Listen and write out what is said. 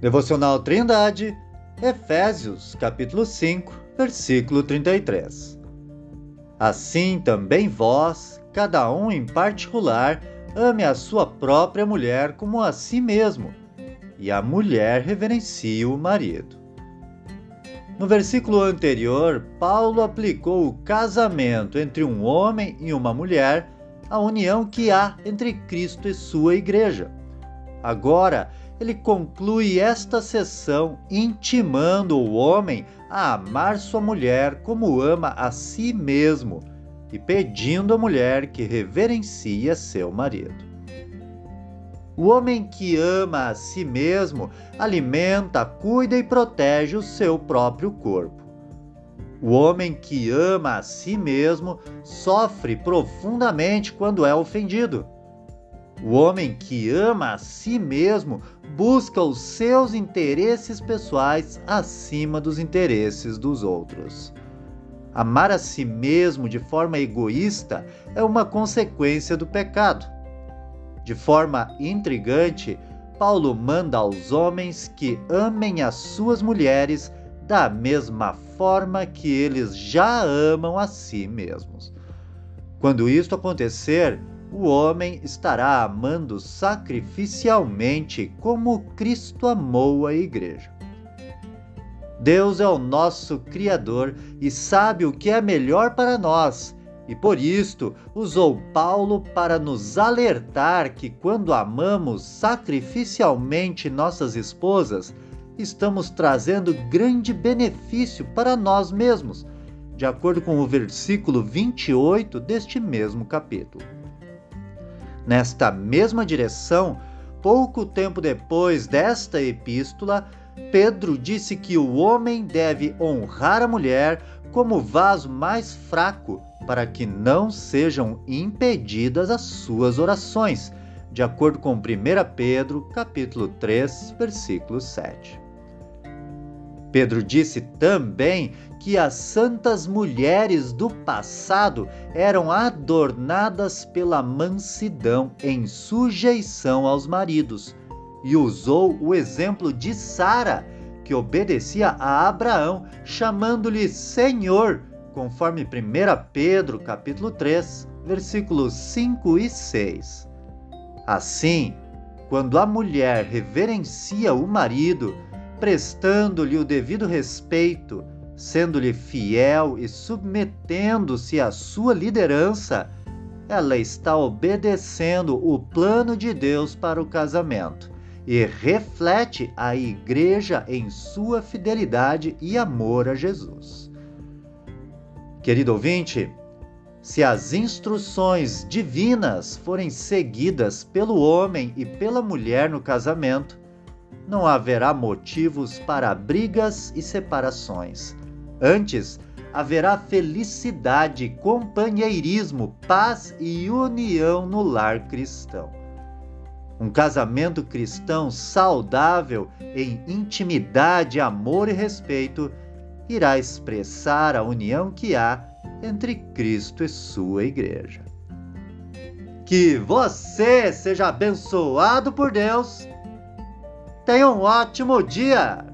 Devocional Trindade, Efésios, capítulo 5, versículo 33. Assim também vós, cada um em particular, ame a sua própria mulher como a si mesmo, e a mulher reverencie o marido. No versículo anterior, Paulo aplicou o casamento entre um homem e uma mulher à união que há entre Cristo e sua igreja. Agora, ele conclui esta sessão intimando o homem a amar sua mulher como ama a si mesmo e pedindo à mulher que reverencie seu marido. O homem que ama a si mesmo alimenta, cuida e protege o seu próprio corpo. O homem que ama a si mesmo sofre profundamente quando é ofendido. O homem que ama a si mesmo busca os seus interesses pessoais acima dos interesses dos outros. Amar a si mesmo de forma egoísta é uma consequência do pecado. De forma intrigante, Paulo manda aos homens que amem as suas mulheres da mesma forma que eles já amam a si mesmos. Quando isto acontecer, o homem estará amando sacrificialmente como Cristo amou a igreja. Deus é o nosso Criador e sabe o que é melhor para nós e por isto usou Paulo para nos alertar que quando amamos sacrificialmente nossas esposas, estamos trazendo grande benefício para nós mesmos, de acordo com o versículo 28 deste mesmo capítulo. Nesta mesma direção, pouco tempo depois desta epístola, Pedro disse que o homem deve honrar a mulher como vaso mais fraco para que não sejam impedidas as suas orações, de acordo com 1 Pedro, capítulo 3, versículo 7. Pedro disse também que as santas mulheres do passado eram adornadas pela mansidão em sujeição aos maridos, e usou o exemplo de Sara, que obedecia a Abraão, chamando-lhe Senhor, conforme 1 Pedro, capítulo 3, versículos 5 e 6. Assim, quando a mulher reverencia o marido, prestando-lhe o devido respeito, sendo-lhe fiel e submetendo-se à sua liderança, ela está obedecendo o plano de Deus para o casamento e reflete a igreja em sua fidelidade e amor a Jesus. Querido ouvinte, se as instruções divinas forem seguidas pelo homem e pela mulher no casamento, não haverá motivos para brigas e separações. Antes, haverá felicidade, companheirismo, paz e união no lar cristão. Um casamento cristão saudável em intimidade, amor e respeito irá expressar a união que há entre Cristo e sua igreja. Que você seja abençoado por Deus. Tenha um ótimo dia!